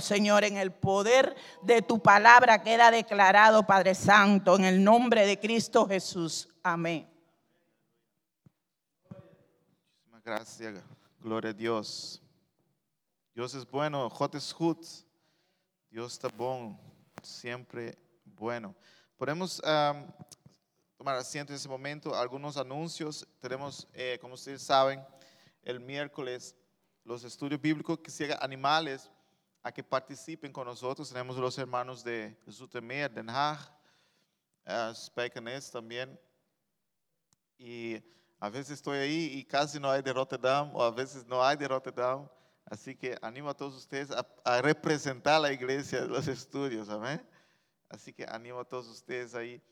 Señor, en el poder de tu palabra queda declarado, Padre Santo, en el nombre de Cristo Jesús. Amén. Muchísimas gracias. Gloria a Dios. Dios es bueno. Hot es. Dios está bueno. Siempre bueno. Podemos tomar asiento en ese momento. Algunos anuncios. Tenemos, eh, como ustedes saben, el miércoles los estudios bíblicos que sigan animales a que participen con nosotros. Tenemos los hermanos de Zoetermeer, Den Haag, uh, también. Y a veces estoy ahí y casi no hay de Rotterdam, o a veces no hay de Rotterdam. Así que animo a todos ustedes a, a representar la iglesia de los estudios, amén. Así que animo a todos ustedes ahí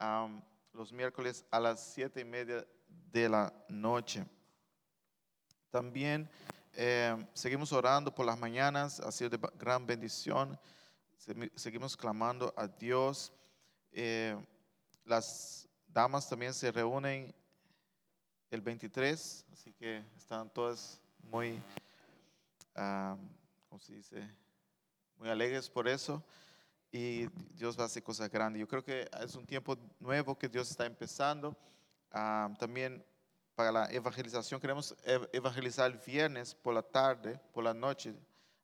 um, los miércoles a las siete y media de la noche. También eh, seguimos orando por las mañanas, ha sido de gran bendición. Seguimos clamando a Dios. Eh, las damas también se reúnen el 23, así que están todas muy, uh, ¿cómo se dice? Muy alegres por eso. Y Dios va a hacer cosas grandes. Yo creo que es un tiempo nuevo que Dios está empezando. Uh, también para la evangelización. Queremos evangelizar el viernes por la tarde, por la noche,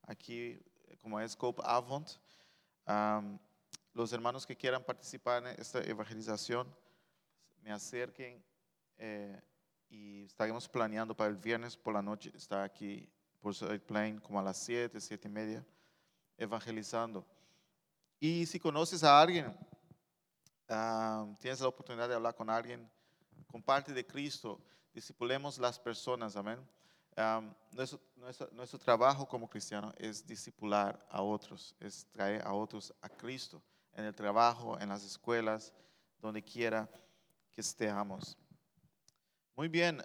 aquí como es Scope Avant. los hermanos que quieran participar en esta evangelización, me acerquen eh, y estaremos planeando para el viernes por la noche estar aquí por el plane como a las 7, 7 y media, evangelizando. Y si conoces a alguien, tienes la oportunidad de hablar con alguien, comparte de Cristo discipulemos las personas, amén. nuestro, nuestro, trabajo como cristiano es discipular a otros, es traer a otros a Cristo en el trabajo, en las escuelas, donde quiera que estemos. Muy bien,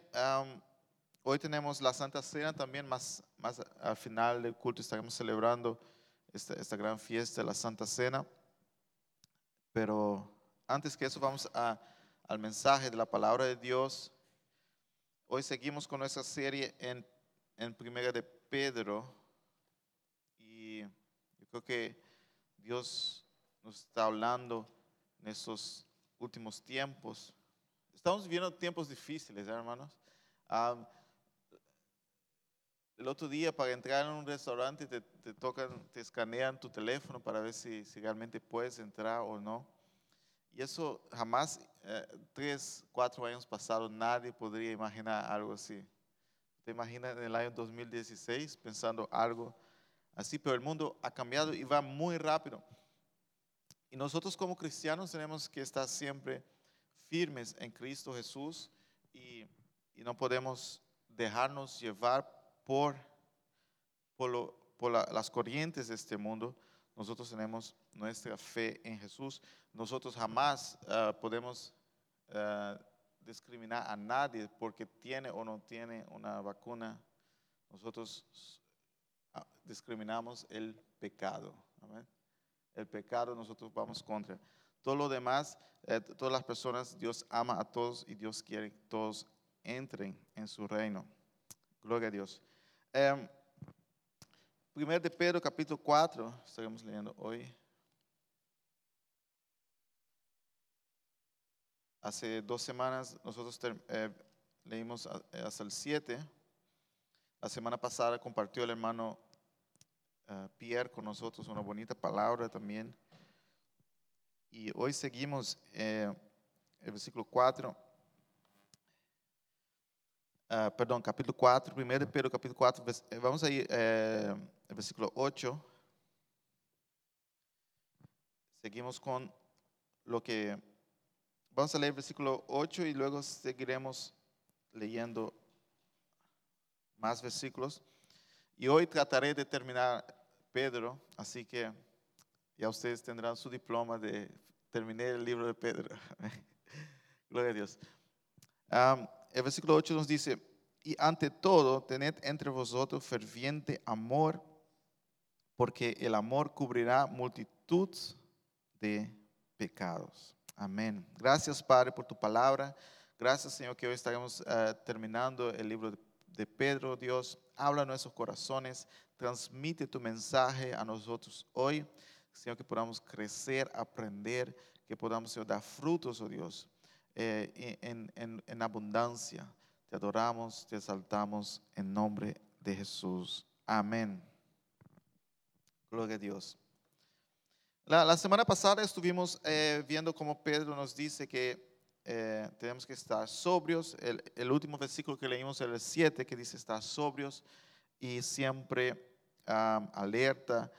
hoy tenemos la Santa Cena también, más, más al final del culto estaremos celebrando esta, esta gran fiesta, la Santa Cena. Pero antes que eso vamos a, al mensaje de la palabra de Dios. Hoy seguimos con nuestra serie en, Primera de Pedro y yo creo que Dios nos está hablando en estos últimos tiempos. Estamos viviendo tiempos difíciles, ¿eh, hermanos. el otro día para entrar en un restaurante te, te, tocan, te escanean tu teléfono para ver si, si realmente puedes entrar o no. Y eso jamás, eh, tres, cuatro años pasados, nadie podría imaginar algo así. ¿Te imaginas en el año 2016 pensando algo así? Pero el mundo ha cambiado y va muy rápido. Y nosotros como cristianos tenemos que estar siempre firmes en Cristo Jesús y, y no podemos dejarnos llevar por, por, por las corrientes de este mundo. Nosotros tenemos nuestra fe en Jesús. Nosotros jamás uh, podemos uh, discriminar a nadie porque tiene o no tiene una vacuna. Nosotros uh, discriminamos el pecado. ¿amén? El pecado nosotros vamos contra. Todo lo demás, eh, todas las personas, Dios ama a todos y Dios quiere que todos entren en su reino. Gloria a Dios. Um, Primeiro de Pedro, capítulo 4, estaremos lendo hoje. Hace dos semanas nosotros eh, leímos eh, hasta el 7. La semana pasada compartió el hermano uh, Pierre con nosotros una bonita palabra también. Y hoy seguimos eh, el versículo 4. Uh, perdão, capítulo 4, 1 de Pedro, capítulo 4, vamos aí, é, versículo 8. Seguimos con lo que Vamos a leer versículo 8 y luego seguiremos leyendo más versículos. Y hoy trataré de terminar Pedro, así que ya ustedes tendrán su diploma de terminar el libro de Pedro. Gloria a Dios. El versículo 8 nos dice, y ante todo, tened entre vosotros ferviente amor, porque el amor cubrirá multitud de pecados. Amén. Gracias, Padre, por tu palabra. Gracias, Señor, que hoy estaremos uh, terminando el libro de, de Pedro. Dios, habla a nuestros corazones. transmite tu mensaje a nosotros hoy. Señor, que podamos crecer, aprender, que podamos Señor, dar frutos, oh Dios, eh, en, en- en abundancia. Te adoramos, te exaltamos en nombre de Jesús. Amén. Gloria a Dios. La, la semana pasada estuvimos eh, viendo cómo Pedro nos dice que eh, tenemos que estar sobrios. El, el último versículo que leímos el 7, que dice estar sobrios y siempre am, alerta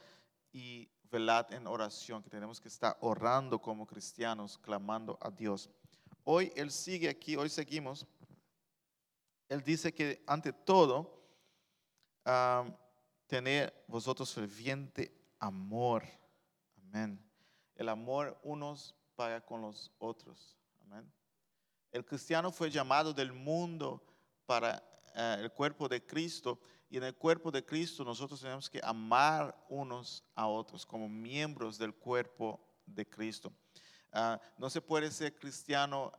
y velad en oración, que tenemos que estar orando como cristianos, clamando a Dios. Hoy Él sigue aquí, hoy seguimos. Él dice que ante todo, am, tener vosotros ferviente amor. Amén. El amor unos para con los otros. Amén. El cristiano fue llamado del mundo para eh, el cuerpo de Cristo y en el cuerpo de Cristo nosotros tenemos que amar unos a otros como miembros del cuerpo de Cristo. Ah, no se puede ser cristiano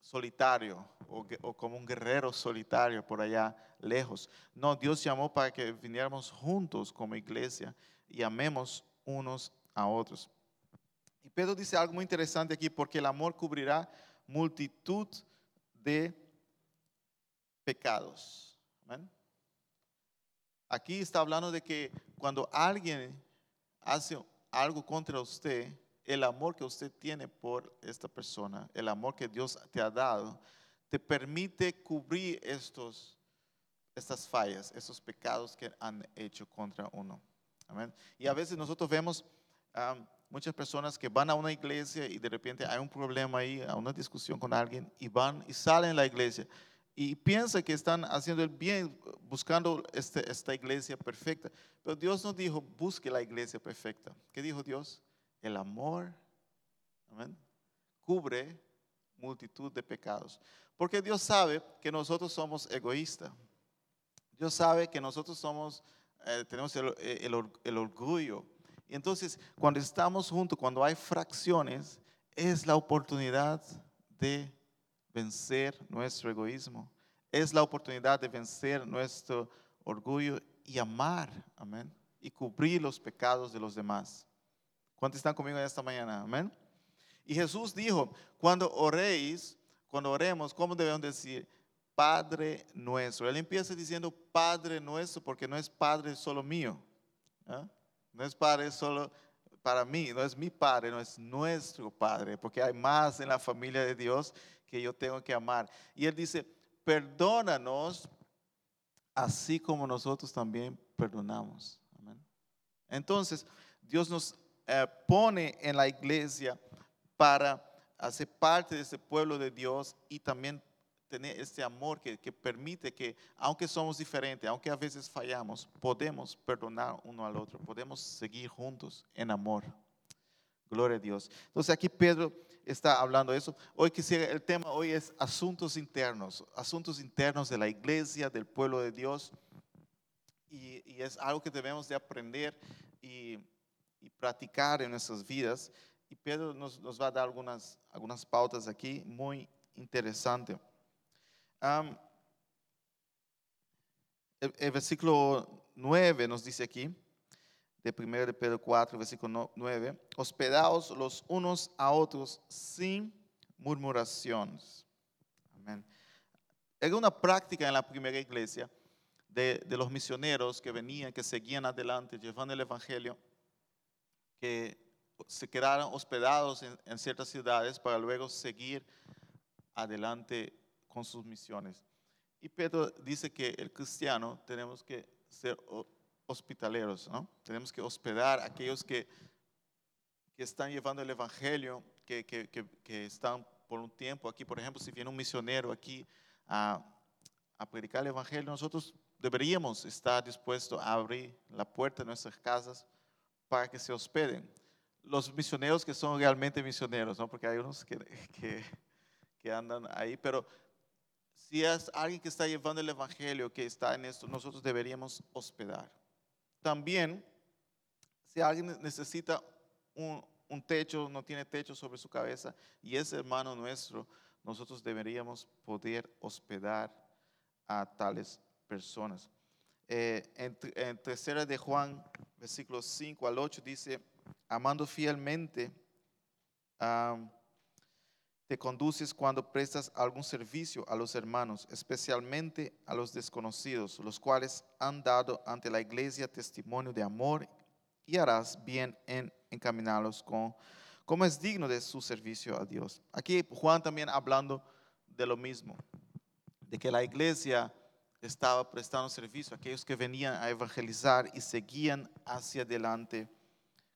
solitario o como un guerrero solitario por allá lejos. No, Dios llamó para que viniéramos juntos como iglesia y amemos unos a otros. Y Pedro dice algo muy interesante aquí, porque el amor cubrirá multitud de pecados. Amén. Aquí está hablando de que cuando alguien hace algo contra usted, el amor que usted tiene por esta persona, el amor que Dios te ha dado, te permite cubrir estos, estas fallas, estos pecados que han hecho contra uno. Amén. Y a veces nosotros vemos muchas personas que van a una iglesia y de repente hay un problema ahí, a una discusión con alguien y van y salen de la iglesia y piensan que están haciendo el bien, buscando este- esta iglesia perfecta. Pero Dios nos dijo, busque la iglesia perfecta. ¿Qué dijo Dios? El amor, cubre multitud de pecados. Porque Dios sabe que nosotros somos egoístas. Dios sabe que nosotros somos, eh, tenemos or- el orgullo. Y entonces, cuando estamos juntos, cuando hay fracciones, es la oportunidad de vencer nuestro egoísmo. Es la oportunidad de vencer nuestro orgullo y amar, amén, y cubrir los pecados de los demás. ¿Cuántos están conmigo en esta mañana? Amén. Y Jesús dijo, cuando oréis, cuando oremos, ¿cómo debemos decir? Padre nuestro. Él empieza diciendo Padre nuestro porque no es Padre solo mío. ¿ah? No es Padre solo para mí, no es mi Padre, no es nuestro Padre, porque hay más en la familia de Dios que yo tengo que amar. Y Él dice, perdónanos así como nosotros también perdonamos. Amén. Entonces, Dios nos eh, pone en la iglesia para hacer parte de ese pueblo de Dios y también tener este amor que, permite que, aunque somos diferentes, aunque a veces fallamos, podemos perdonar uno al otro, podemos seguir juntos en amor. Gloria a Dios. Entonces aquí Pedro está hablando de eso. Hoy quisiera, el tema hoy es asuntos internos, asuntos internos de la iglesia, del pueblo de Dios. Y, y es algo que debemos de aprender y, y practicar en nuestras vidas. Y Pedro nos, nos va a dar algunas, algunas pautas aquí muy interesantes. El, versículo 9 nos dice aquí, de 1 de Pedro 4, versículo no- 9, hospedaos los unos a otros sin murmuraciones. Amén. Era una práctica en la primera iglesia de, de los misioneros que venían, que seguían adelante, llevando el evangelio, que se quedaron hospedados en, ciertas ciudades para luego seguir adelante con sus misiones. Y Pedro dice que el cristiano tenemos que ser ho- hospitaleros, ¿no? Tenemos que hospedar a aquellos que, que están llevando el evangelio, que, que- que- que están por un tiempo aquí. Por ejemplo, si viene un misionero aquí a, a predicar el evangelio, nosotros deberíamos estar dispuestos a abrir la puerta de nuestras casas para que se hospeden. Los misioneros que son realmente misioneros, ¿no? Porque hay unos que, que, que andan ahí, pero si es alguien que está llevando el evangelio, que está en esto, nosotros deberíamos hospedar. También, si alguien necesita un, un techo, no tiene techo sobre su cabeza, y es hermano nuestro, nosotros deberíamos poder hospedar a tales personas. eh, en, en tercera de Juan, versículos 5 al 8, dice, amando fielmente, te conduces cuando prestas algún servicio a los hermanos, especialmente a los desconocidos, los cuales han dado ante la iglesia testimonio de amor y harás bien en encaminarlos con, como es digno de su servicio a Dios. Aquí Juan también hablando de lo mismo, de que la iglesia estaba prestando servicio aquellos que venían a evangelizar y seguían hacia adelante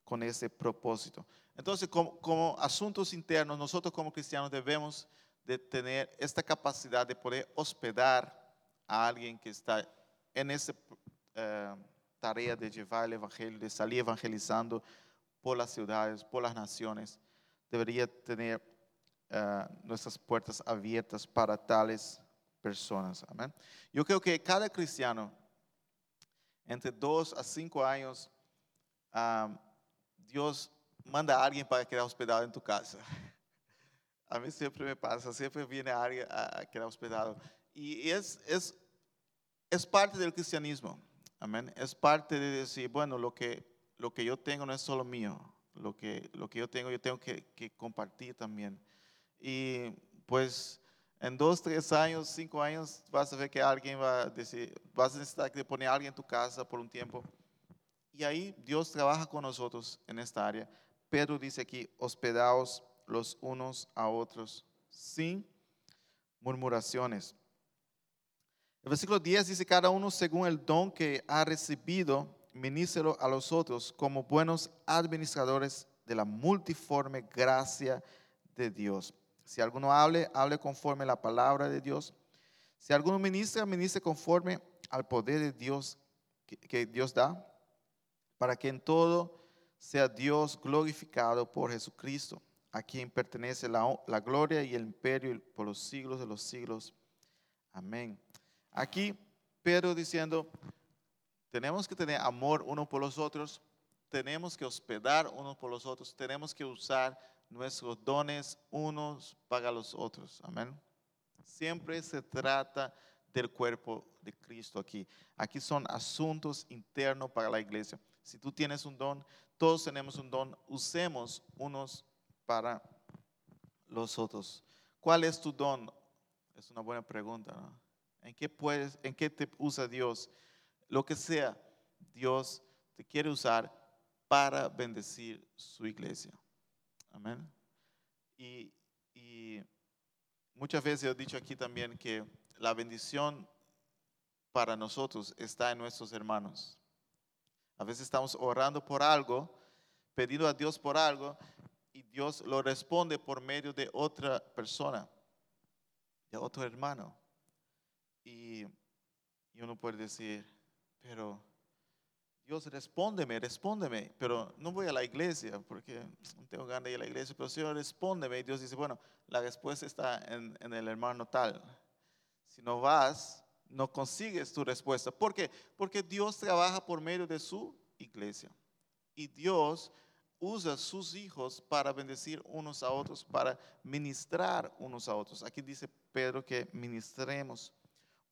con ese propósito. Entonces, como, como asuntos internos, nosotros como cristianos debemos de tener esta capacidad de poder hospedar a alguien que está en esa eh, tarea de llevar el evangelio, de salir evangelizando por las ciudades, por las naciones. Debería tener eh, nuestras puertas abiertas para tales personas. Amén. Yo creo que cada cristiano, entre dos a cinco años, Dios manda a alguien para quedar hospedado en tu casa. A mí siempre me pasa, siempre viene alguien a quedar hospedado. Y es, es, es parte del cristianismo. Amén. Es parte de decir, bueno, lo que, lo que yo tengo no es solo mío. Lo que, lo que yo tengo, yo tengo que, que compartir también. Y pues en dos, tres años, cinco años, vas a ver que alguien va a decir, vas a necesitar que poner a alguien en tu casa por un tiempo. Y ahí Dios trabaja con nosotros en esta área. Pedro dice aquí, hospedaos los unos a otros sin murmuraciones. El versículo 10 dice, cada uno según el don que ha recibido, minícelo a los otros como buenos administradores de la multiforme gracia de Dios. Si alguno hable, hable conforme a la palabra de Dios. Si alguno ministra, ministre conforme al poder de Dios que, Dios da, para que en todo sea Dios glorificado por Jesucristo, a quien pertenece la, la gloria y el imperio por los siglos de los siglos. Amén. Aquí Pedro diciendo, tenemos que tener amor uno por los otros, tenemos que hospedar unos por los otros, tenemos que usar nuestros dones unos para los otros. Amén. Siempre se trata del cuerpo de Cristo aquí. Aquí son asuntos internos para la iglesia. Si tú tienes un don, todos tenemos un don, usemos unos para los otros. ¿Cuál es tu don? Es una buena pregunta. ¿En qué puedes, en qué te usa Dios? Lo que sea, Dios te quiere usar para bendecir su iglesia. Amén. Y, muchas veces he dicho aquí también que la bendición para nosotros está en nuestros hermanos. A veces estamos orando por algo, pidiendo a Dios por algo, y Dios lo responde por medio de otra persona, de otro hermano. Y, y uno puede decir, pero Dios respóndeme, respóndeme, pero no voy a la iglesia porque no tengo ganas de ir a la iglesia, pero Señor respóndeme. Y Dios dice, bueno, la respuesta está en, en el hermano tal. Si no vas, no consigues tu respuesta. ¿Por qué? Porque Dios trabaja por medio de su iglesia. Y Dios usa sus hijos para bendecir unos a otros, para ministrar unos a otros. Aquí dice Pedro que ministremos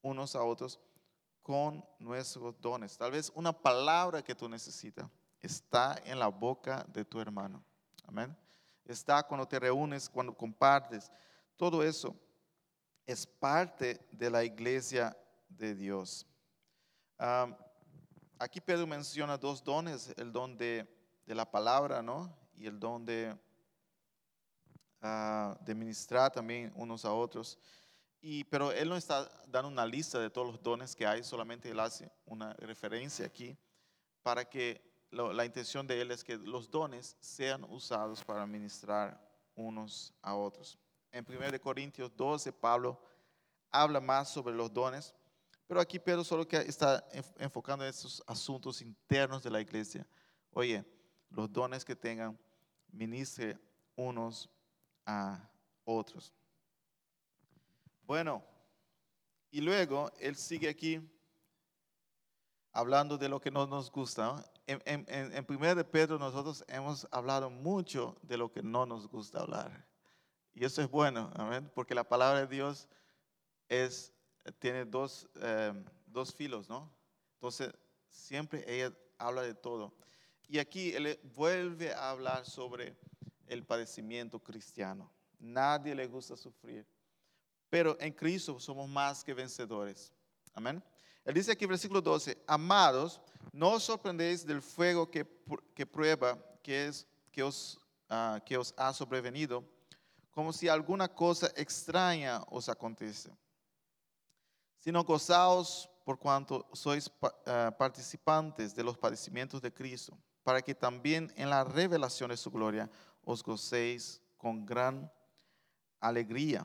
unos a otros con nuestros dones. Tal vez una palabra que tú necesitas está en la boca de tu hermano. Amén. Está cuando te reúnes, cuando compartes. Todo eso es parte de la iglesia de Dios. Aquí Pedro menciona dos dones, el don de, la palabra, ¿no? Y el don de, uh, de ministrar también unos a otros. Y, pero él no está dando una lista de todos los dones que hay, solamente él hace una referencia aquí para que la intención de él es que los dones sean usados para ministrar unos a otros. En 1 Corintios 12, Pablo habla más sobre los dones, pero aquí Pedro solo que está enfocando en estos asuntos internos de la iglesia. Oye, los dones que tengan, ministre unos a otros. Bueno, y luego él sigue aquí hablando de lo que no nos gusta. En, en, en, primera de Pedro nosotros hemos hablado mucho de lo que no nos gusta hablar. Y eso es bueno, amén, porque la palabra de Dios es, tiene dos, eh, dos filos, ¿no? Entonces, siempre ella habla de todo. Y aquí él vuelve a hablar sobre el padecimiento cristiano. Nadie le gusta sufrir. Pero en Cristo somos más que vencedores. Amén. Él dice aquí, versículo 12, amados, no os sorprendéis del fuego que, que prueba, que, es, que, os, ah, que os ha sobrevenido, como si alguna cosa extraña os acontece, sino gozaos por cuanto sois ah, participantes de los padecimientos de Cristo, para que también en la revelación de su gloria os gocéis con gran alegría.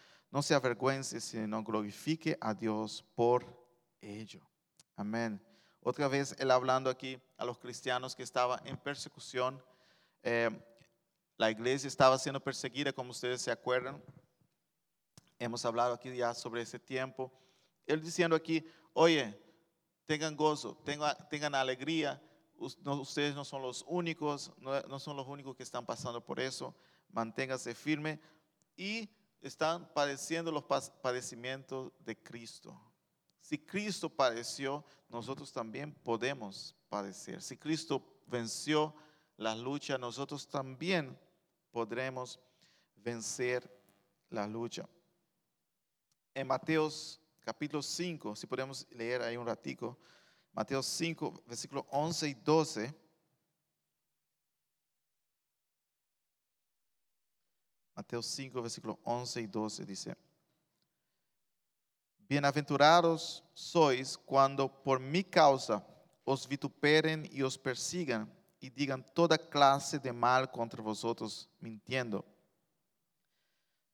no se avergüence, sino glorifique a Dios por ello. Amén. Otra vez él hablando aquí a los cristianos que estaban en persecución. Eh, la iglesia estaba siendo perseguida, como ustedes se acuerdan. Hemos hablado aquí ya sobre ese tiempo. Él diciendo aquí, oye, tengan gozo, tengan, tengan alegría. ustedes no son los únicos, no, son los únicos que están pasando por eso. Manténganse firme y están padeciendo los padecimientos de Cristo. Si Cristo padeció, nosotros también podemos padecer. Si Cristo venció la lucha, nosotros también podremos vencer la lucha. En Mateos capítulo 5, si podemos leer ahí un ratico, Mateo 5, versículo 11 y 12. Mateo 5, versículo 11 y 12 dice, Bienaventurados sois cuando por mi causa os vituperen y os persigan y digan toda clase de mal contra vosotros mintiendo.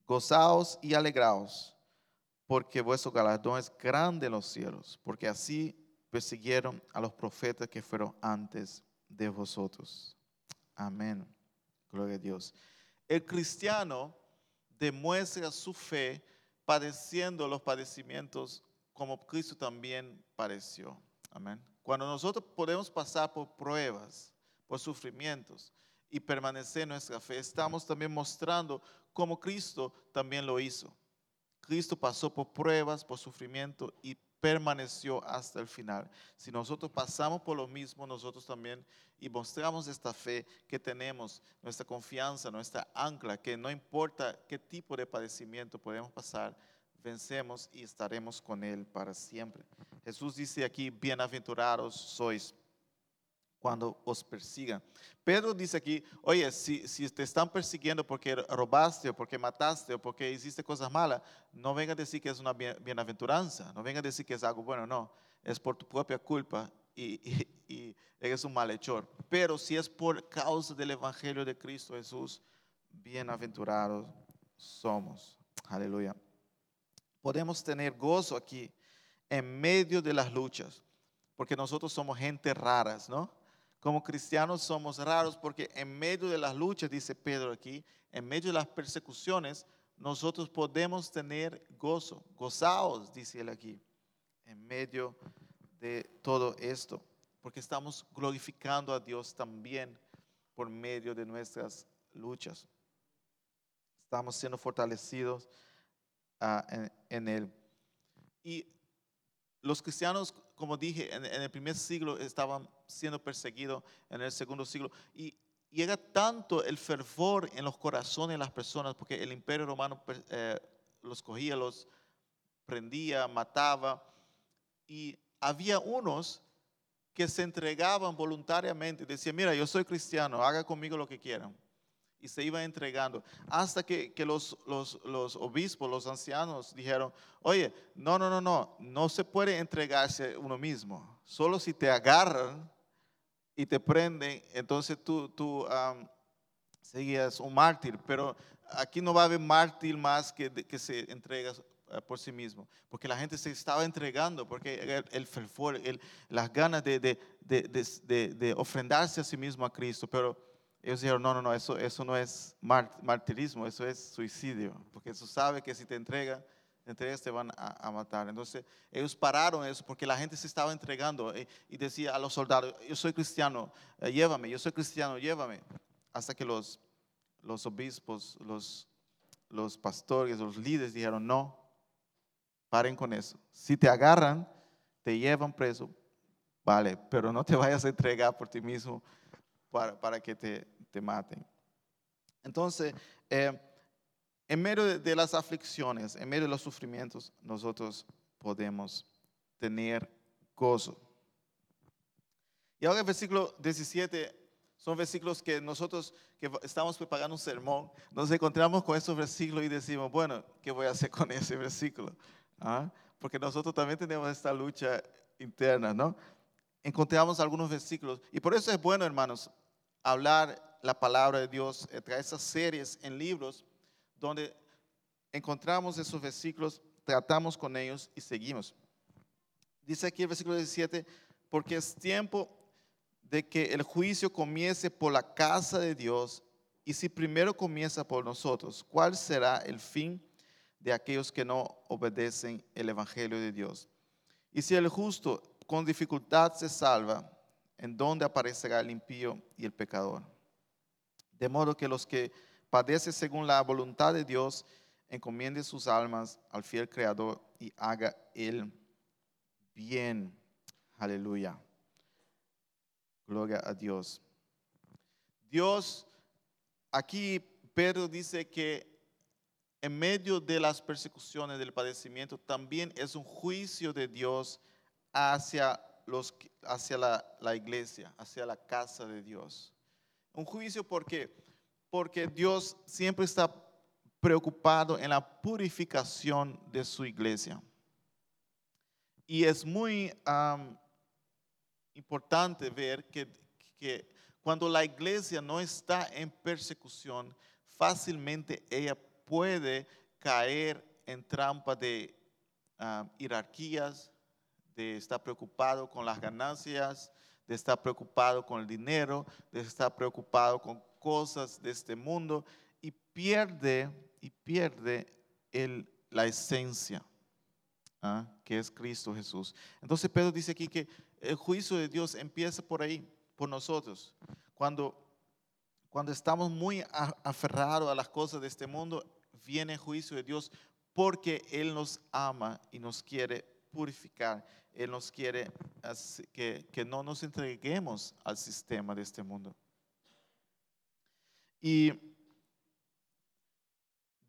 Gozaos y alegraos, porque vuestro galardón es grande en los cielos, porque así persiguieron a los profetas que fueron antes de vosotros. Amén. Gloria a Dios. El cristiano demuestra su fe padeciendo los padecimientos como Cristo también padeció. Amén. Cuando nosotros podemos pasar por pruebas, por sufrimientos y permanecer en nuestra fe, estamos también mostrando cómo Cristo también lo hizo. Cristo pasó por pruebas, por sufrimiento y permaneció hasta el final. Si nosotros pasamos por lo mismo, nosotros también y mostramos esta fe que tenemos, nuestra confianza, nuestra ancla, que no importa qué tipo de padecimiento podemos pasar, vencemos y estaremos con Él para siempre. Jesús dice aquí, bienaventurados sois cuando os persigan. Pedro dice aquí, oye, si, te están persiguiendo porque robaste o porque mataste o porque hiciste cosas malas, no venga a decir que es una bienaventuranza, no venga a decir que es algo bueno, no, es por tu propia culpa y, y, eres un malhechor. Pero si es por causa del Evangelio de Cristo Jesús, bienaventurados somos. Aleluya. Podemos tener gozo aquí en medio de las luchas, porque nosotros somos gente raras, ¿no? Como cristianos somos raros porque en medio de las luchas, dice Pedro aquí, en medio de las persecuciones, nosotros podemos tener gozo. Gozaos, dice él aquí, en medio de todo esto, porque estamos glorificando a Dios también por medio de nuestras luchas. Estamos siendo fortalecidos ah, en, en Él. Y los cristianos como dije, en, el primer siglo estaban siendo perseguidos, en el segundo siglo. Y llega tanto el fervor en los corazones de las personas, porque el imperio romano eh, los cogía, los prendía, mataba. Y había unos que se entregaban voluntariamente, decían, mira, yo soy cristiano, haga conmigo lo que quieran y se iba entregando. Hasta que, los, los, obispos, los ancianos dijeron, oye, no, no, no, no, no se puede entregarse uno mismo. Solo si te agarran y te prenden, entonces tú, tú seguías un mártir. Pero aquí no va a haber mártir más que, que se entrega eh, por sí mismo, porque la gente se estaba entregando, porque el, el fervor, el- las ganas de, de- de- de ofrendarse a sí mismo a Cristo, pero ellos dijeron, no, no, no, eso, eso no es mar- martirismo, eso es suicidio, porque Jesús sabe que si te entregan, te entregas te van a, a matar. Entonces ellos pararon eso porque la gente se estaba entregando eh, y decía a los soldados, yo soy cristiano, eh, llévame, yo soy cristiano, llévame, hasta que los, los obispos, los, los pastores, los líderes dijeron, no, paren con eso. Si te agarran, te llevan preso, vale, pero no te vayas a entregar por ti mismo para, para que te, te maten. Entonces, eh, en medio de, las aflicciones, en medio de los sufrimientos, nosotros podemos tener gozo. Y ahora el versículo 17 son versículos que nosotros que estamos preparando un sermón, nos encontramos con esos versículos y decimos, bueno, ¿qué voy a hacer con ese versículo? ¿Ah? Porque nosotros también tenemos esta lucha interna, ¿no? Encontramos algunos versículos y por eso es bueno, hermanos, hablar la palabra de Dios, eh, traer esas series en libros donde encontramos esos versículos, tratamos con ellos y seguimos. Dice aquí el versículo 17, porque es tiempo de que el juicio comience por la casa de Dios y si primero comienza por nosotros, ¿cuál será el fin de aquellos que no obedecen el Evangelio de Dios? Y si el justo con dificultad se salva, ¿en dónde aparecerá el impío y el pecador? De modo que los que padecen según la voluntad de Dios, encomienden sus almas al fiel Creador y haga el bien. Aleluya. Gloria a Dios. Dios, aquí Pedro dice que en medio de las persecuciones, del padecimiento, también es un juicio de Dios hacia, los, hacia la, iglesia, hacia la casa de Dios. Un juicio porque, porque Dios siempre está preocupado en la purificación de su iglesia. Y es muy importante ver que, que cuando la iglesia no está en persecución, fácilmente ella puede caer en trampa de jerarquías, de estar preocupado con las ganancias, de estar preocupado con el dinero, de estar preocupado con cosas de este mundo y pierde y pierde el- la esencia ¿ah? que es Cristo Jesús. Entonces Pedro dice aquí que el juicio de Dios empieza por ahí, por nosotros. Cuando, cuando estamos muy aferrados a las cosas de este mundo, viene el juicio de Dios porque Él nos ama y nos quiere purificar. Él nos quiere que, que no nos entreguemos al sistema de este mundo. Y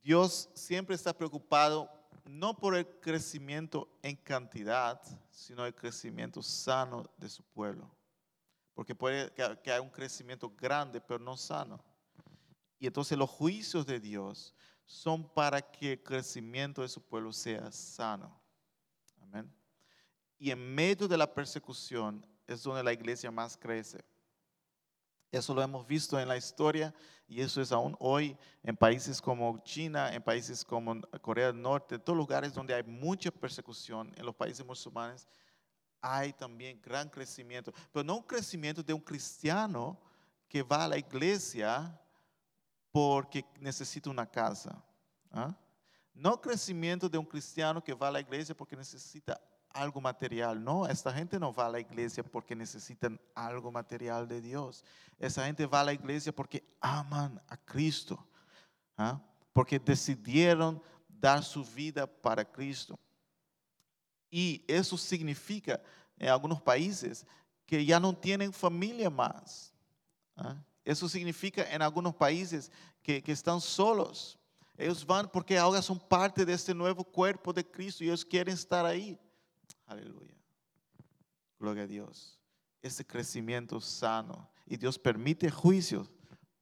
Dios siempre está preocupado no por el crecimiento en cantidad, sino el crecimiento sano de su pueblo. Porque puede que haya un crecimiento grande, pero no sano. Y entonces los juicios de Dios son para que el crecimiento de su pueblo sea sano. Amén. Y en medio de la persecución es donde la iglesia más crece. Eso lo hemos visto en la historia y eso es aún hoy en países como China, en países como Corea del Norte, en todos lugares donde hay mucha persecución, en los países musulmanes, hay también gran crecimiento. Pero no un crecimiento de un cristiano que va a la iglesia porque necesita una casa. ¿ah? No crecimiento de un cristiano que va a la iglesia porque necesita algo material. No, esta gente no va a la iglesia porque necesitan algo material de Dios. Esa gente va a la iglesia porque aman a Cristo. ¿ah? Porque decidieron dar su vida para Cristo. Y eso significa en algunos países que ya no tienen familia más. ¿ah? Eso significa en algunos países que están solos. Ellos van porque ahora son parte de este nuevo cuerpo de Cristo y ellos quieren estar ahí. Aleluya. Gloria a Dios. Ese crecimiento sano. Y Dios permite juicios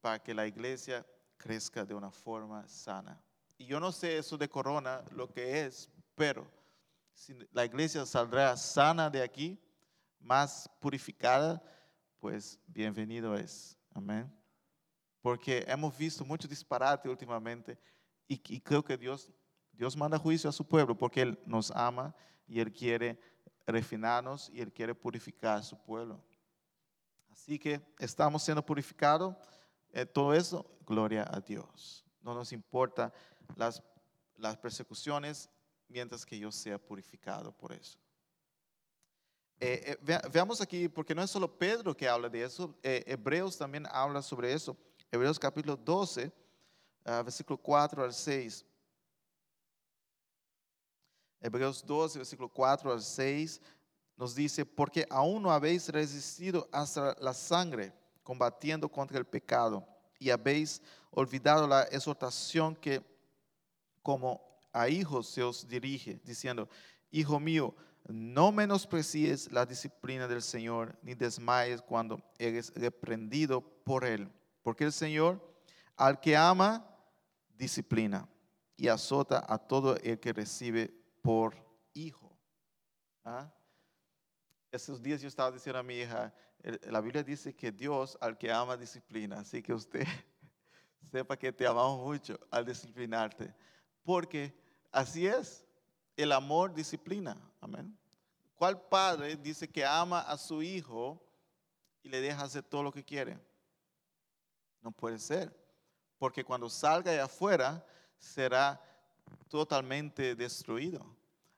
para que la iglesia crezca de una forma sana. Y yo no sé eso de corona lo que es, pero si la iglesia saldrá sana de aquí, más purificada, pues bienvenido es. Amén. Porque hemos visto mucho disparate últimamente y, creo que Dios, Dios manda juicio a su pueblo porque Él nos ama y Él quiere refinarnos y Él quiere purificar a su pueblo. Así que estamos siendo purificados. Eh, todo eso, gloria a Dios. No nos importa las, las persecuciones mientras que yo sea purificado por eso. Eh, eh, veamos aquí, porque no es solo Pedro que habla de eso, Hebreos también habla sobre eso. Hebreos capítulo 12, ah, versículo 4 al 6. Hebreos 12, versículo 4 al 6, nos dice, porque aún no habéis resistido hasta la sangre, combatiendo contra el pecado, y habéis olvidado la exhortación que como a hijos se os dirige, diciendo, Hijo mío, no menosprecies la disciplina del Señor, ni desmayes cuando eres reprendido por Él, porque el Señor, al que ama, disciplina y azota a todo el que recibe por hijo. ¿Ah? Esos días yo estaba diciendo a mi hija, la Biblia dice que Dios al que ama disciplina, así que usted sepa que te amamos mucho al disciplinarte, porque así es, el amor disciplina, amén. ¿Cuál padre dice que ama a su hijo y le deja hacer todo lo que quiere? No puede ser, porque cuando salga de afuera será totalmente destruido.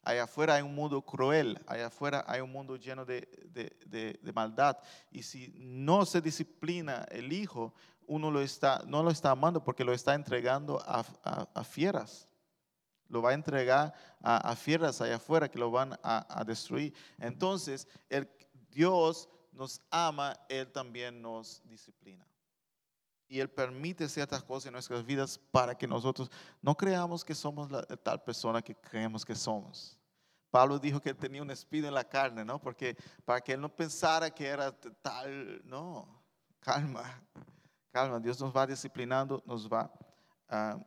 Allá afuera hay un mundo cruel, allá afuera hay un mundo lleno de, maldad. Y si no se disciplina el hijo, uno lo está, no lo está amando porque lo está entregando a, fieras. Lo va a entregar a, fieras allá afuera que lo van a, destruir. Entonces, el, Dios nos ama, Él también nos disciplina y Él permite ciertas cosas en nuestras vidas para que nosotros no creamos que somos la tal persona que creemos que somos. Pablo dijo que tenía un espíritu en la carne, ¿no? Porque para que él no pensara que era tal, no, calma, calma. Dios nos va disciplinando, nos va ah,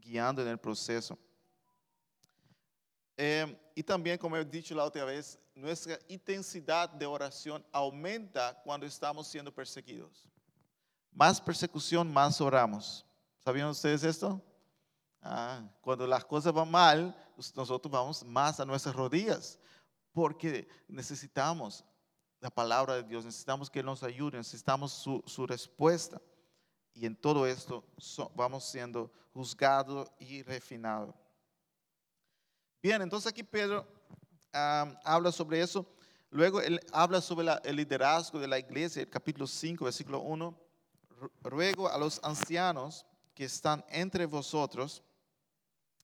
guiando en el proceso. Eh, y también, como he dicho la otra vez, nuestra intensidad de oración aumenta cuando estamos siendo perseguidos. Más persecución, más oramos. ¿Sabían ustedes esto? Ah, cuando las cosas van mal, nosotros vamos más a nuestras rodillas, porque necesitamos la palabra de Dios, necesitamos que nos ayude, necesitamos su, respuesta. Y en todo esto vamos siendo juzgados y refinados. Bien, entonces aquí Pedro habla sobre eso. Luego él habla sobre el liderazgo de la iglesia, el capítulo 5, versículo 1 ruego a los ancianos que están entre vosotros,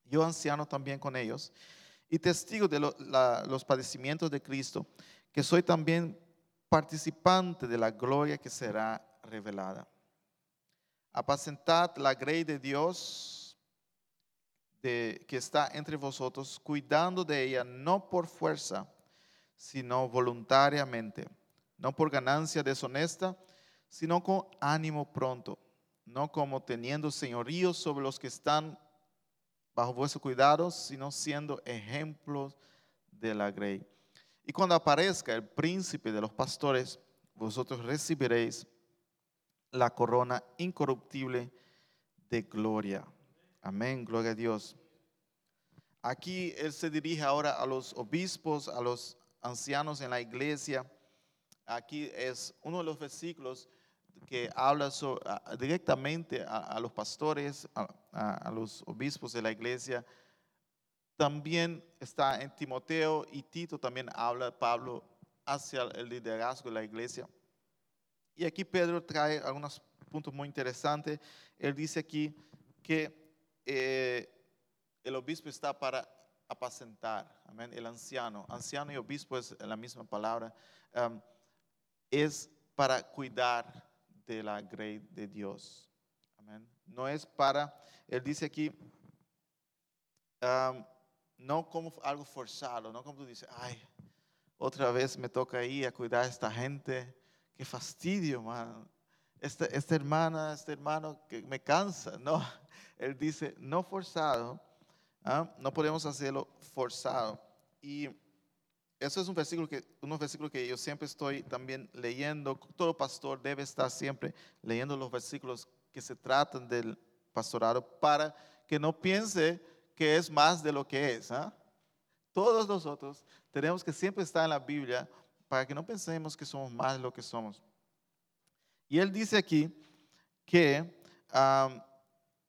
yo anciano también con ellos, y testigo de los padecimientos de Cristo, que soy también participante de la gloria que será revelada. Apacentad la grey de Dios de, que está entre vosotros, cuidando de ella no por fuerza, sino voluntariamente, no por ganancia deshonesta, sino con ánimo pronto, no como teniendo señorío sobre los que están bajo vuestro cuidado, sino siendo ejemplos de la grey. Y cuando aparezca el príncipe de los pastores, vosotros recibiréis la corona incorruptible de gloria. Amén, gloria a Dios. Aquí él se dirige ahora a los obispos, a los ancianos en la iglesia. Aquí es uno de los versículos que habla directamente a, los pastores, a, los obispos de la iglesia. También está en Timoteo y Tito también habla Pablo hacia el liderazgo de la iglesia. Y aquí Pedro trae algunos puntos muy interesantes. Él dice aquí que eh, el obispo está para apacentar, amén, el anciano. Anciano y obispo es la misma palabra. Es para cuidar de la grey de Dios. Amén. No es para, él dice aquí, no como algo forzado, no como tú dices, ay, otra vez me toca ir a cuidar a esta gente, qué fastidio, man. Esta, esta hermana, este hermano que me cansa. No, él dice, no forzado, no podemos hacerlo forzado. Y eso es un versículo que, unos versículos que yo siempre estoy también leyendo. Todo pastor debe estar siempre leyendo los versículos que se tratan del pastorado para que no piense que es más de lo que es. ¿ah? Todos nosotros tenemos que siempre estar en la Biblia para que no pensemos que somos más de lo que somos. Y él dice aquí que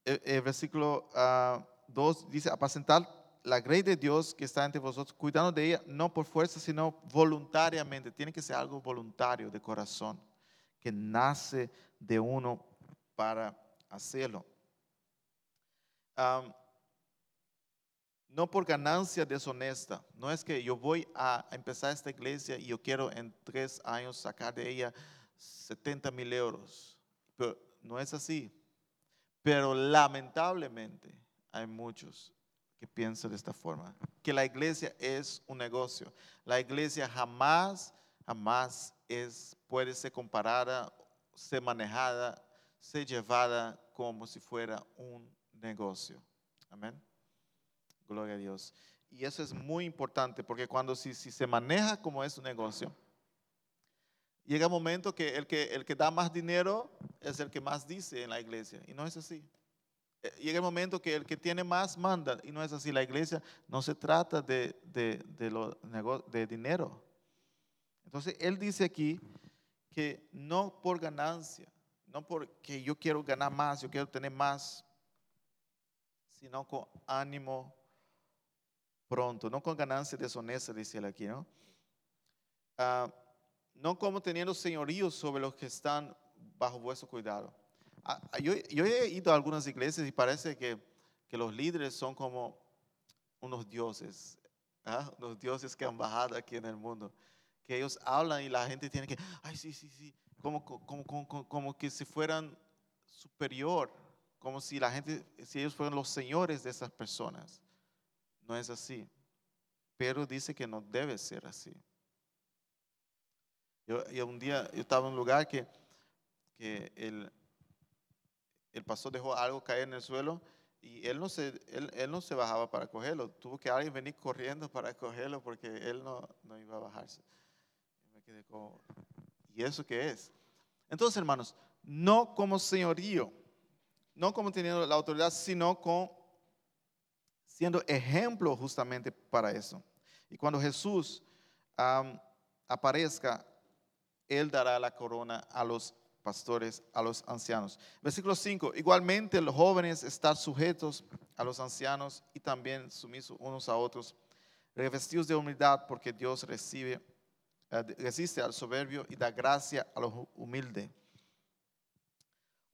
el, versículo 2 ah, dice, apacentar la grey de Dios que está entre vosotros, cuidando de ella, no por fuerza, sino voluntariamente. Tiene que ser algo voluntario de corazón, que nace de uno para hacerlo. no por ganancia deshonesta. No es que yo voy a empezar esta iglesia y yo quiero en tres años sacar de ella 70 mil euros. Pero no es así. Pero lamentablemente hay muchos que piensa de esta forma, que la iglesia es un negocio. La iglesia jamás, jamás es, puede ser comparada, ser manejada, ser llevada como si fuera un negocio. Amén. Gloria a Dios. Y eso es muy importante porque cuando si, se maneja como es un negocio, llega un momento que el que da más dinero es el que más dice en la iglesia. Y no es así. Llega el momento que el que tiene más manda, y no es así, la iglesia no se trata de, de, de, de dinero. Entonces, él dice aquí que no por ganancia, no porque yo quiero ganar más, yo quiero tener más, sino con ánimo pronto, no con ganancia deshonesta, dice él aquí, ¿no? Ah, no como teniendo señoríos sobre los que están bajo vuestro cuidado Ah, ah, yo, he ido a algunas iglesias y parece que, los líderes son como unos dioses, ¿ah? unos dioses que han bajado aquí en el mundo, que ellos hablan y la gente tiene que, ay, sí, sí, sí, como, como, como, como que si fueran superior, como si la gente, si ellos fueran los señores de esas personas. No es así. Pero dice que no debe ser así. Yo, un día yo estaba en un lugar que, que el, el pastor dejó algo caer en el suelo y él no se, él, no se bajaba para cogerlo. Tuvo que alguien venir corriendo para cogerlo porque él no, no iba a bajarse. Y me quedé como, ¿y eso qué es? Entonces, hermanos, no como señorío, no como teniendo la autoridad, sino con siendo ejemplo justamente para eso. Y cuando Jesús aparezca, Él dará la corona a los pastores a los ancianos. Versículo 5. Igualmente los jóvenes están sujetos a los ancianos y también sumisos unos a otros, revestidos de humildad porque Dios recibe, eh, resiste al soberbio y da gracia a los humildes.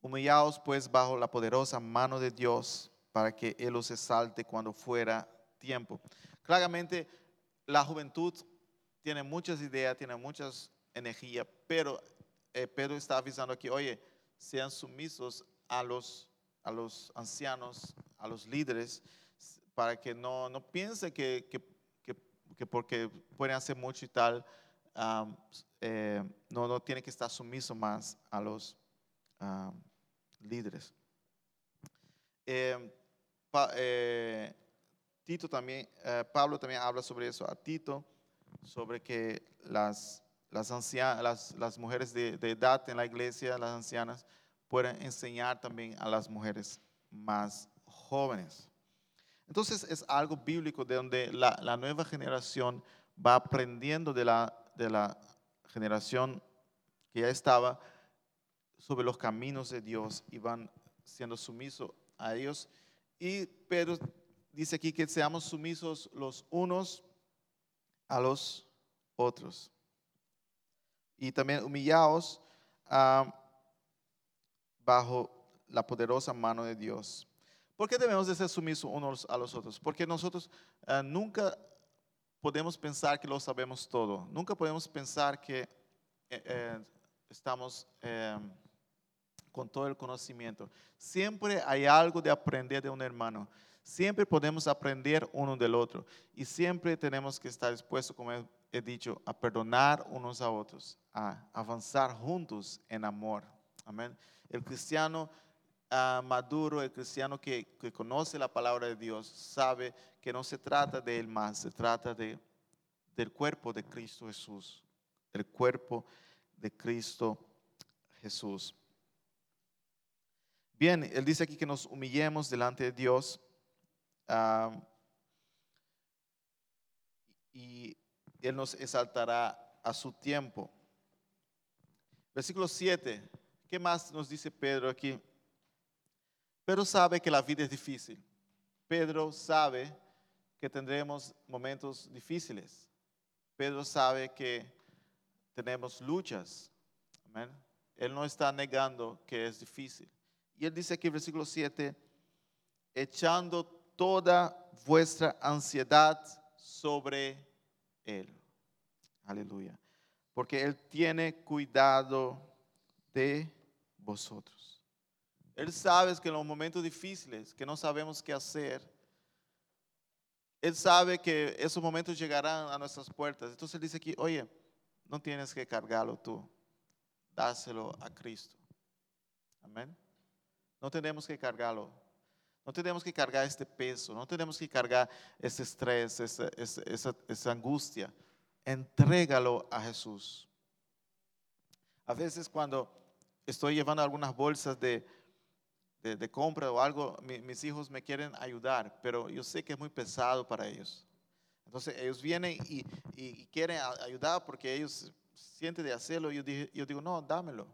Humillaos pues bajo la poderosa mano de Dios para que Él los exalte cuando fuera tiempo. Claramente la juventud tiene muchas ideas, tiene muchas energía, pero eh, Pedro está avisando aquí, oye, sean sumisos a los, a los ancianos, a los líderes, para que no, no piense que, que, que, porque pueden hacer mucho y tal, eh, no, no tiene que estar sumiso más a los líderes. Eh, Tito también, Pablo también habla sobre eso a Tito, sobre que las las, ancianas, las, mujeres de, edad en la iglesia, las ancianas, pueden enseñar también a las mujeres más jóvenes. Entonces es algo bíblico de donde la, nueva generación va aprendiendo de la, de la generación que ya estaba sobre los caminos de Dios y van siendo sumisos a ellos. Y Pedro dice aquí que seamos sumisos los unos a los otros y también humillaos bajo la poderosa mano de Dios. ¿Por qué debemos de ser sumisos unos a los otros? Porque nosotros ah, nunca podemos pensar que lo sabemos todo. Nunca podemos pensar que eh, eh, estamos em, con todo el conocimiento. Siempre hay algo de aprender de un hermano. Siempre podemos aprender uno del otro. Y siempre tenemos que estar dispuestos, como he dicho, a perdonar unos a otros, a avanzar juntos en amor. Amén. El cristiano uh, maduro, el cristiano que, conoce la palabra de Dios, sabe que no se trata de él más, se trata de, del cuerpo de Cristo Jesús. El cuerpo de Cristo Jesús. Bien, él dice aquí que nos humillemos delante de Dios ah, y Él nos exaltará a su tiempo. Versículo 7. ¿Qué más nos dice Pedro aquí? Pedro sabe que la vida es difícil. Pedro sabe que tendremos momentos difíciles. Pedro sabe que tenemos luchas. Amén. Él no está negando que es difícil. Y él dice aquí versículo 7, echando toda vuestra ansiedad sobre Él. Aleluya. Porque Él tiene cuidado de vosotros. Él sabe que en los momentos difíciles, que no sabemos qué hacer, Él sabe que esos momentos llegarán a nuestras puertas. Entonces Él dice aquí, oye, no tienes que cargarlo tú, dáselo a Cristo. Amén. No tenemos que cargarlo. No tenemos que cargar este peso, no tenemos que cargar ese estrés, esa, angustia. Entrégalo a Jesús. A veces cuando estoy llevando algunas bolsas de, compra o algo, mis hijos me quieren ayudar, pero yo sé que es muy pesado para ellos. Entonces ellos vienen y, y, quieren ayudar porque ellos sienten de hacerlo. Yo, yo digo, no, dámelo.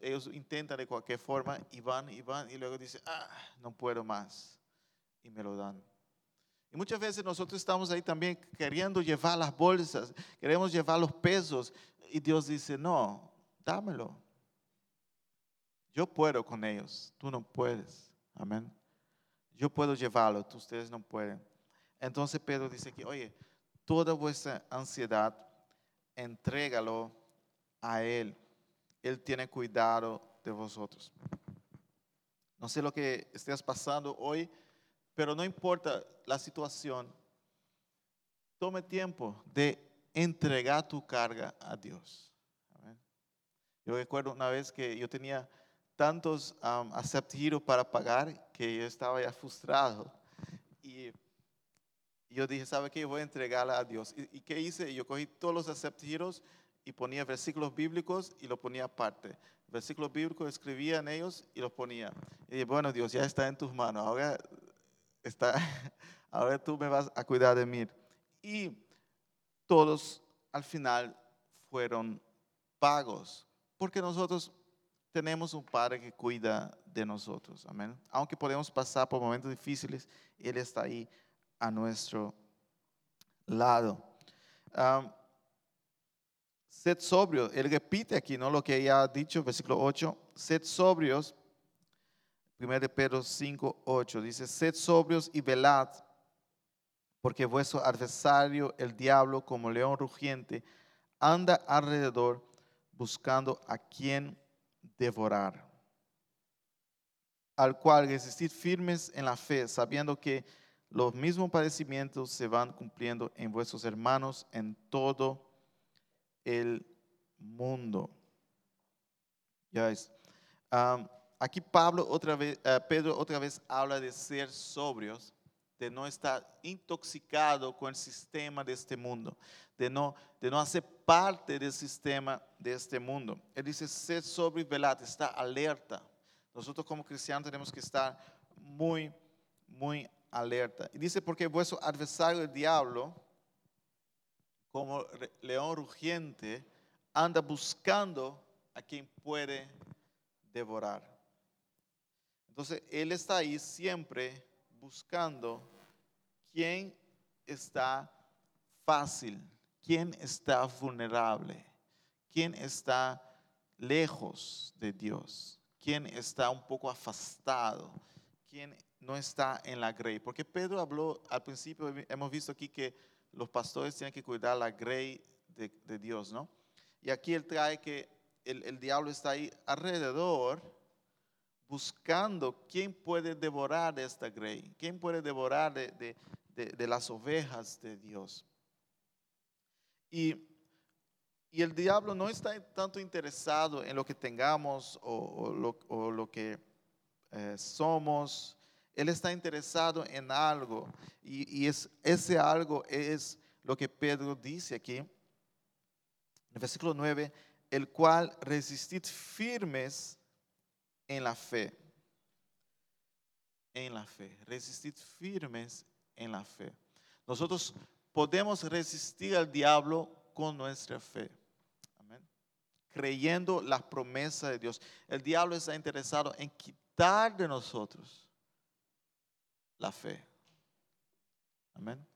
Ellos intentan de cualquier forma y van y van y luego dicen, ah, no puedo más. Y me lo dan. Y muchas veces nosotros estamos ahí también queriendo llevar las bolsas, queremos llevar los pesos. Y Dios dice, no, dámelo. Yo puedo con ellos, tú no puedes. Amén. Yo puedo llevarlo, ustedes no pueden. Entonces Pedro dice que, oye, toda vuestra ansiedad, entrégalo a Él. Él tiene cuidado de vosotros. No sé lo que estés pasando hoy, pero no importa la situación, tome tiempo de entregar tu carga a Dios. Yo recuerdo una vez que yo tenía tantos um, para pagar que yo estaba ya frustrado. Y yo dije, ¿sabe qué? Voy a entregarla a Dios. ¿Y, qué hice? Yo cogí todos los aceptiros y ponía versículos bíblicos y los ponía aparte. Versículos bíblicos escribía en ellos y los ponía. Y bueno, Dios, ya está en tus manos. Ahora, está, ahora tú me vas a cuidar de mí. Y todos al final fueron pagos. Porque nosotros tenemos un Padre que cuida de nosotros. Amén. Aunque podemos pasar por momentos difíciles, Él está ahí a nuestro lado. Sed sobrios. Él repite aquí, ¿no? Lo que ya ha dicho, versículo 8. Sed sobrios. 1 de Pedro 5, 8. Dice, sed sobrios y velad, porque vuestro adversario, el diablo, como león rugiente, anda alrededor buscando a quien devorar. Al cual resistid firmes en la fe, sabiendo que los mismos padecimientos se van cumpliendo en vuestros hermanos en todo el mundo. Ya es. aquí Pablo otra vez, eh, Pedro otra vez habla de ser sobrios, de no estar intoxicado con el sistema de este mundo, de no, de no hacer parte del sistema de este mundo. Él dice, ser sobrio y velado, está alerta. Nosotros como cristianos tenemos que estar muy, muy alerta. Y dice, porque vuestro adversario el diablo, como león rugiente, anda buscando a quien puede devorar. Entonces, Él está ahí siempre buscando quién está fácil, quién está vulnerable, quién está lejos de Dios, quién está un poco afastado, quién no está en la grey. Porque Pedro habló al principio, hemos visto aquí que los pastores tienen que cuidar la grey de, Dios, ¿no? Y aquí él trae que el, diablo está ahí alrededor buscando quién puede devorar esta grey, quién puede devorar de, las ovejas de Dios. Y, el diablo no está tanto interesado en lo que tengamos o, lo, que eh, somos, él está interesado en algo y, es, ese algo es lo que Pedro dice aquí. En el versículo 9, el cual resistid firmes en la fe. en la fe, resistid firmes en la fe. Nosotros podemos resistir al diablo con nuestra fe. Amén. Creyendo las promesas de Dios. El diablo está interesado en quitar de nosotros la fe. Amén.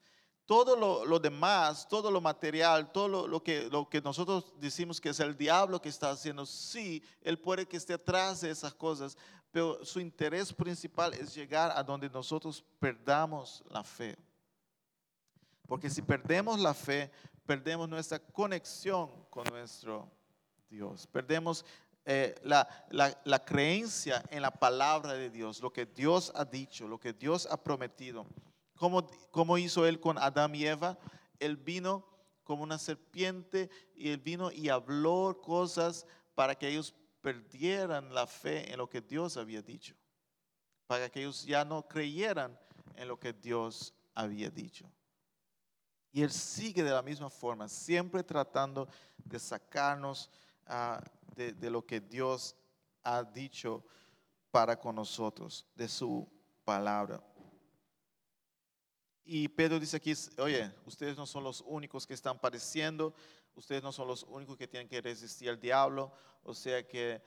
Todo lo, demás, todo lo material, todo lo, que, lo que nosotros decimos que es el diablo que está haciendo, sí, él puede que esté atrás de esas cosas, pero su interés principal es llegar a donde nosotros perdamos la fe. Porque si perdemos la fe, perdemos nuestra conexión con nuestro Dios. Perdemos eh, la, la, creencia en la palabra de Dios, lo que Dios ha dicho, lo que Dios ha prometido. ¿Cómo, cómo hizo Él con Adán y Eva? Él vino como una serpiente y Él vino y habló cosas para que ellos perdieran la fe en lo que Dios había dicho. Para que ellos ya no creyeran en lo que Dios había dicho. Y Él sigue de la misma forma, siempre tratando de sacarnos de, lo que Dios ha dicho para con nosotros, de su palabra. Y Pedro dice aquí, oye, ustedes no son los únicos que están padeciendo, ustedes no son los únicos que tienen que resistir al diablo, o sea que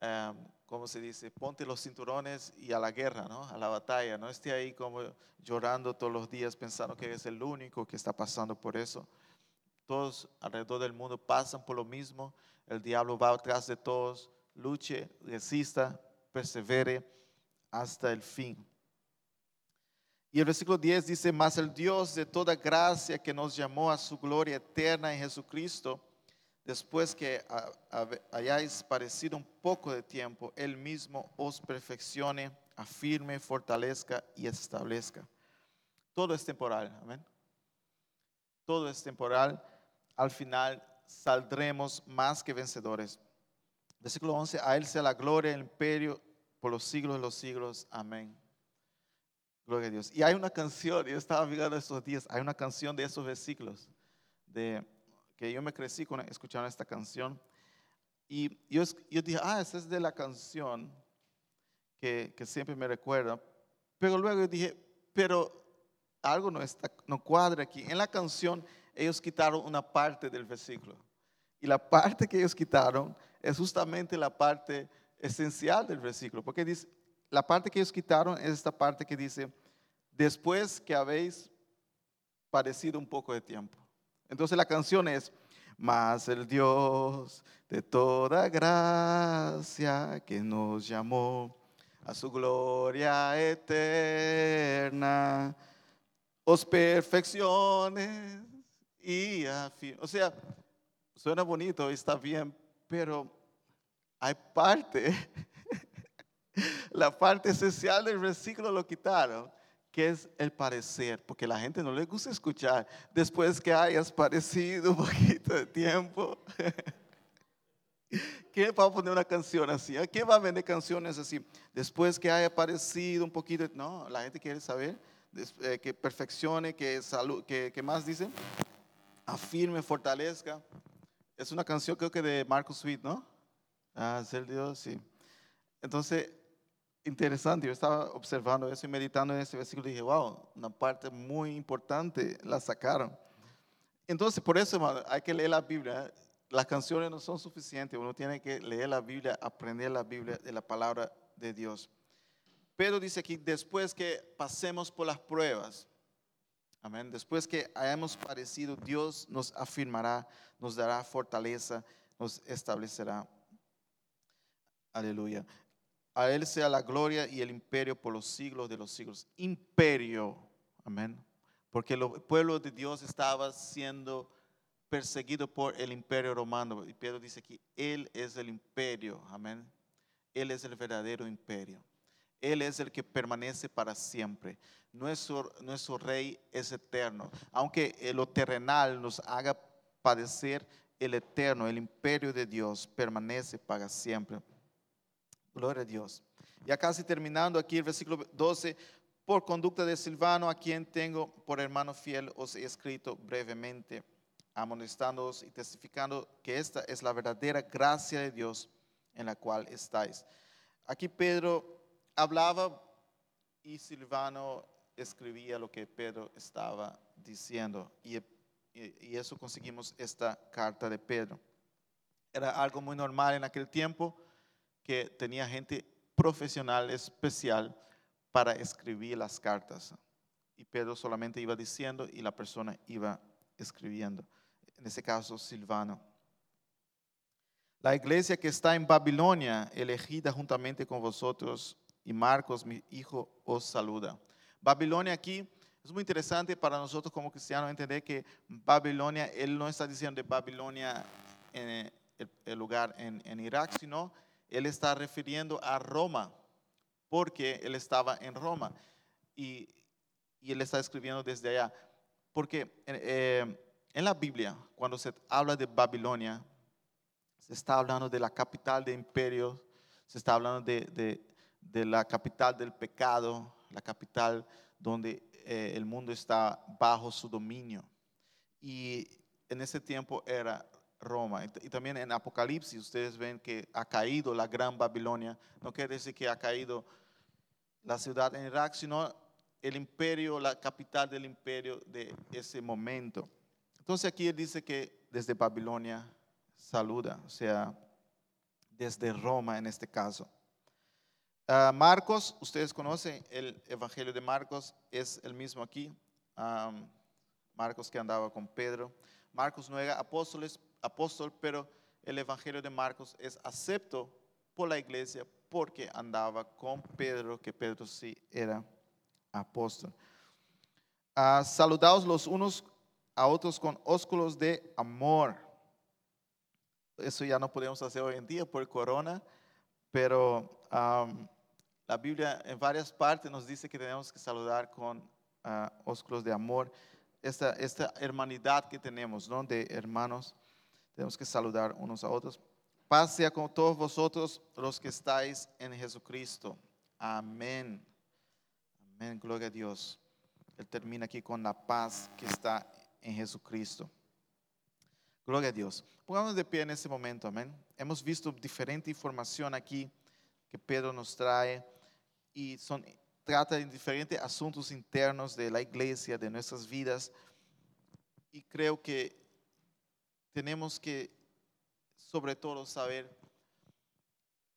Em, ¿cómo se dice? Ponte los cinturones y a la guerra, ¿no? A la batalla. No esté ahí como llorando todos los días pensando que es el único que está pasando por eso. Todos alrededor del mundo pasan por lo mismo. El diablo va atrás de todos. Luche, resista, persevere hasta el fin. Y el versículo 10 dice, mas el Dios de toda gracia que nos llamó a su gloria eterna en Jesucristo, después que hayáis parecido un poco de tiempo, Él mismo os perfeccione, afirme, fortalezca y establezca. Todo es temporal, amén. Todo es temporal. Al final saldremos más que vencedores. Versículo 11, a Él sea la gloria, el imperio por los siglos de los siglos. Amén. Gloria a Dios. Y hay una canción, yo estaba mirando estos días, hay una canción de esos versículos de que yo me crecí con, escuchando esta canción. Y yo, yo dije, ah, esa es de la canción que, que siempre me recuerda. Pero luego yo dije, pero algo no, está, no cuadra aquí. En la canción ellos quitaron una parte del versículo. Y la parte que ellos quitaron es justamente la parte esencial del versículo. Porque dice, la parte que ellos quitaron es esta parte que dice, después que habéis padecido un poco de tiempo. Entonces la canción es, más el Dios de toda gracia que nos llamó a su gloria eterna, os perfecciones y afirma. O sea, suena bonito, está bien, pero hay parte, la parte esencial del versículo lo quitaron ¿Qué es el parecer? Porque la gente no le gusta escuchar después que hayas parecido un poquito de tiempo. ¿Quién va a poner una canción así? ¿Quién va a vender canciones así? Después que haya parecido un poquito, no, la gente quiere saber eh, que perfeccione, que salud, que, más dicen, afirme, fortalezca. Es una canción creo que de Marcos Sweet, ¿no? Ah, ser Dios, sí. Entonces, interesante, yo estaba observando eso y meditando en ese versículo y dije, wow, una parte muy importante la sacaron. Entonces, por eso, hay que leer la Biblia. Las canciones no son suficientes, uno tiene que leer la Biblia, aprender la Biblia de la palabra de Dios. Pero dice aquí, después que pasemos por las pruebas, amén, después que hayamos parecido, Dios nos afirmará, nos dará fortaleza, nos establecerá. Aleluya. A Él sea la gloria y el imperio por los siglos de los siglos. Imperio. Amén. Porque el pueblo de Dios estaba siendo perseguido por el imperio romano. Y Pedro dice aquí, Él es el imperio. Amén. Él es el verdadero imperio. Él es el que permanece para siempre. Nuestro, rey es eterno. Aunque lo terrenal nos haga padecer, el eterno, el imperio de Dios permanece para siempre. Gloria a Dios. Ya casi terminando aquí el versículo 12. Por conducta de Silvano, a quien tengo por hermano fiel, os he escrito brevemente, amonestándoos y testificando que esta es la verdadera gracia de Dios en la cual estáis. Aquí Pedro hablaba y Silvano escribía lo que Pedro estaba diciendo. Y, eso conseguimos esta carta de Pedro. Era algo muy normal en aquel tiempo que tenía gente profesional especial para escribir las cartas. Y Pedro solamente iba diciendo y la persona iba escribiendo. En ese caso, Silvano. La iglesia que está en Babilonia, elegida juntamente con vosotros, y Marcos, mi hijo, os saluda. Babilonia aquí es muy interesante para nosotros como cristianos entender que Babilonia, él no está diciendo de Babilonia en el, el lugar en, en Irak, sino él está refiriendo a Roma, porque él estaba en Roma y, y él está escribiendo desde allá. Porque eh, en la Biblia, cuando se habla de Babilonia, se está hablando de la capital del imperio, se está hablando de, de- de la capital del pecado, la capital donde eh, el mundo está bajo su dominio. Y en ese tiempo era Roma. Y, también en Apocalipsis ustedes ven que ha caído la gran Babilonia. No quiere decir que ha caído la ciudad en Irak, sino el imperio, la capital del imperio de ese momento. Entonces aquí él dice que desde Babilonia saluda, o sea, desde Roma en este caso. Ah, Marcos, ustedes conocen el Evangelio de Marcos, es el mismo aquí. Marcos que andaba con Pedro. Marcos no era apóstol, pero el Evangelio de Marcos es acepto por la iglesia porque andaba con Pedro, que Pedro sí era apóstol. Ah, saludaos los unos a otros con ósculos de amor. Eso ya no podemos hacer hoy en día por corona, pero la Biblia en varias partes nos dice que tenemos que saludar con ah, ósculos de amor. Esta, esta hermanidad que tenemos, ¿no? De hermanos, tenemos que saludar unos a otros. Paz sea con todos vosotros los que estáis en Jesucristo. Amén. Amén, gloria a Dios. Él termina aquí con la paz que está en Jesucristo. Gloria a Dios. Pongamos de pie en este momento, amén. Hemos visto diferente información aquí que Pedro nos trae y son, trata de diferentes asuntos internos de la iglesia, de nuestras vidas. Y creo que tenemos que, sobre todo, saber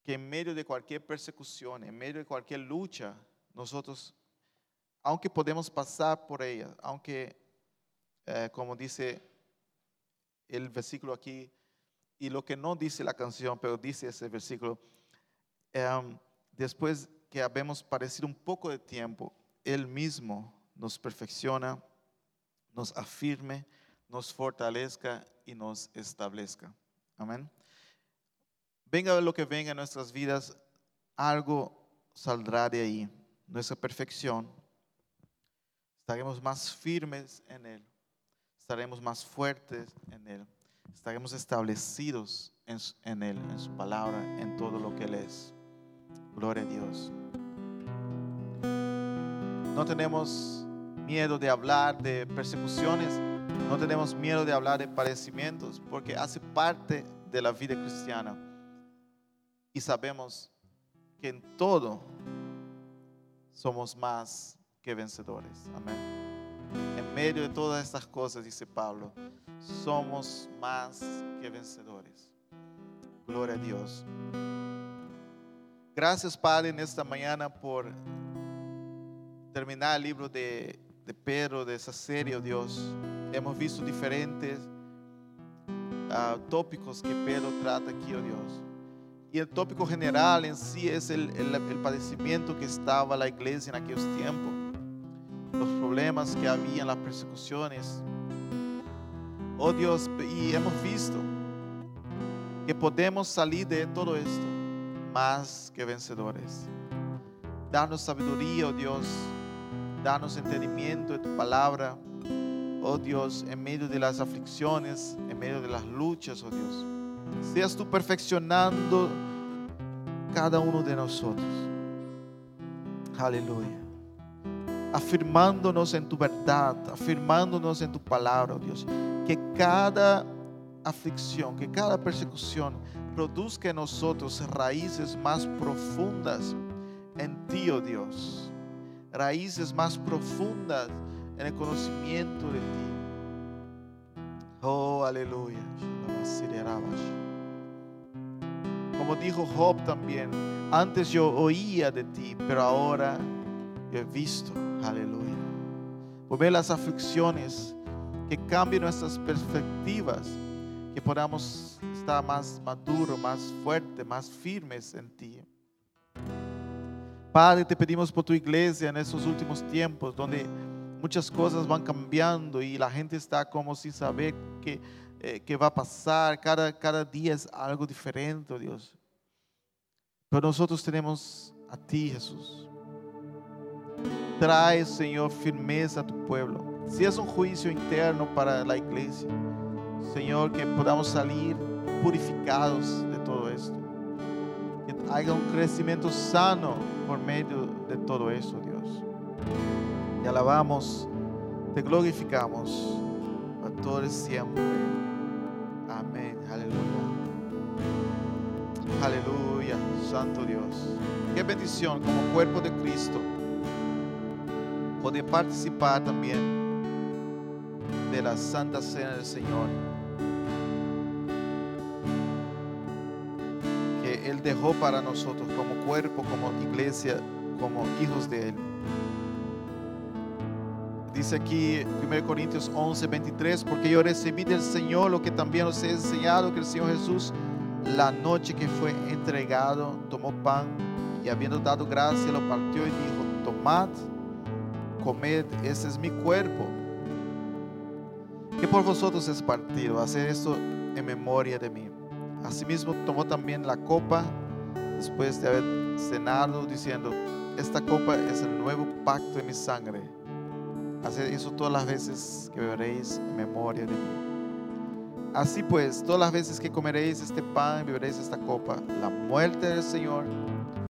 que en medio de cualquier persecución, en medio de cualquier lucha, nosotros, aunque podemos pasar por ella, aunque, eh, como dice el versículo aquí, y lo que no dice la canción, pero dice ese versículo, em, después que habemos padecido un poco de tiempo, Él mismo nos perfecciona, nos afirme, nos fortalezca y nos establezca. Amén. Venga lo que venga en nuestras vidas, algo saldrá de ahí, nuestra perfección. Estaremos más firmes en Él, estaremos más fuertes en Él, estaremos establecidos en Él, en su palabra, en todo lo que Él es. Gloria a Dios. No tenemos miedo de hablar de persecuciones, no tenemos miedo de hablar de padecimientos, porque hace parte de la vida cristiana. Y sabemos que en todo somos más que vencedores. Amén. En medio de todas estas cosas, dice Pablo, somos más que vencedores. Gloria a Dios. Gracias, Padre, en esta mañana por terminar el libro de, de Pedro, de esa serie, oh Dios. Hemos visto diferentes ah, tópicos que Pedro trata aquí, oh Dios. Y el tópico general en sí es el, el- el padecimiento que estaba la iglesia en aquellos tiempos, los problemas que había, las persecuciones. Oh Dios, y hemos visto que podemos salir de todo esto más que vencedores. Danos sabiduría, oh Dios. Danos entendimiento de tu palabra. Oh Dios, en medio de las aflicciones, en medio de las luchas, oh Dios. Seas tú perfeccionando cada uno de nosotros. Aleluya. Afirmándonos en tu verdad, afirmándonos en tu palabra, oh Dios. Que cada aflicción, que cada persecución produzca en nosotros raíces más profundas en ti, oh Dios. Raíces más profundas en el conocimiento de ti. Oh, aleluya. Como dijo Job también, antes yo oía de ti, pero ahora yo he visto. Aleluya. Por ver las aflicciones, que cambien nuestras perspectivas, que podamos estar más maduros, más fuertes, más firmes en ti. Padre, te pedimos por tu iglesia en estos últimos tiempos, donde muchas cosas van cambiando y la gente está como sin saber qué, eh, qué va a pasar. Cada, cada día es algo diferente, oh Dios. Pero nosotros tenemos a ti, Jesús. Trae, Señor, firmeza a tu pueblo. Si es un juicio interno para la iglesia, Señor, que podamos salir purificados de todo esto. Que haya un crecimiento sano por medio de todo eso, Dios. Te alabamos, te glorificamos a todos siempre. Amén. Aleluya. Aleluya, Santo Dios. Qué bendición como cuerpo de Cristo poder participar también de la Santa Cena del Señor. Dejó para nosotros como cuerpo, como iglesia, como hijos de Él. Dice aquí 1 Corintios 11, 23, porque yo recibí del Señor lo que también os he enseñado, que el Señor Jesús, la noche que fue entregado, tomó pan y habiendo dado gracia, lo partió y dijo, tomad, comed, ese es mi cuerpo, que por vosotros es partido, hacer esto en memoria de mí. Asimismo tomó también la copa después de haber cenado, diciendo, esta copa es el nuevo pacto de mi sangre. Haced eso todas las veces que beberéis en memoria de mí. Así pues, todas las veces que comeréis este pan y beberéis esta copa, la muerte del Señor